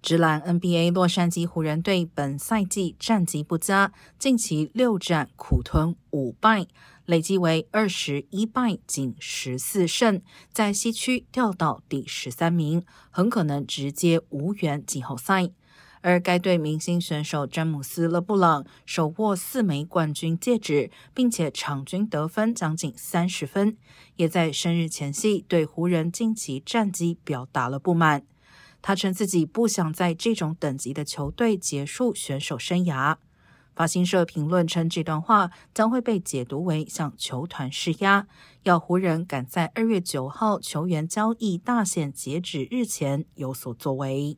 直男 NBA 洛杉矶湖人队本赛季战绩不佳，近期六战苦吞五败，累计为二十一败仅十四胜，在西区掉到第十三名，很可能直接无缘季后赛。而该队明星选手詹姆斯·勒布朗手握四枚冠军戒指，并且场均得分将近三十分，也在生日前夕对湖人近期战绩表达了不满。他称自己不想在这种等级的球队结束选手生涯。法新社评论称，这段话将会被解读为向球团施压，要湖人赶在二月九号球员交易大限截止日前有所作为。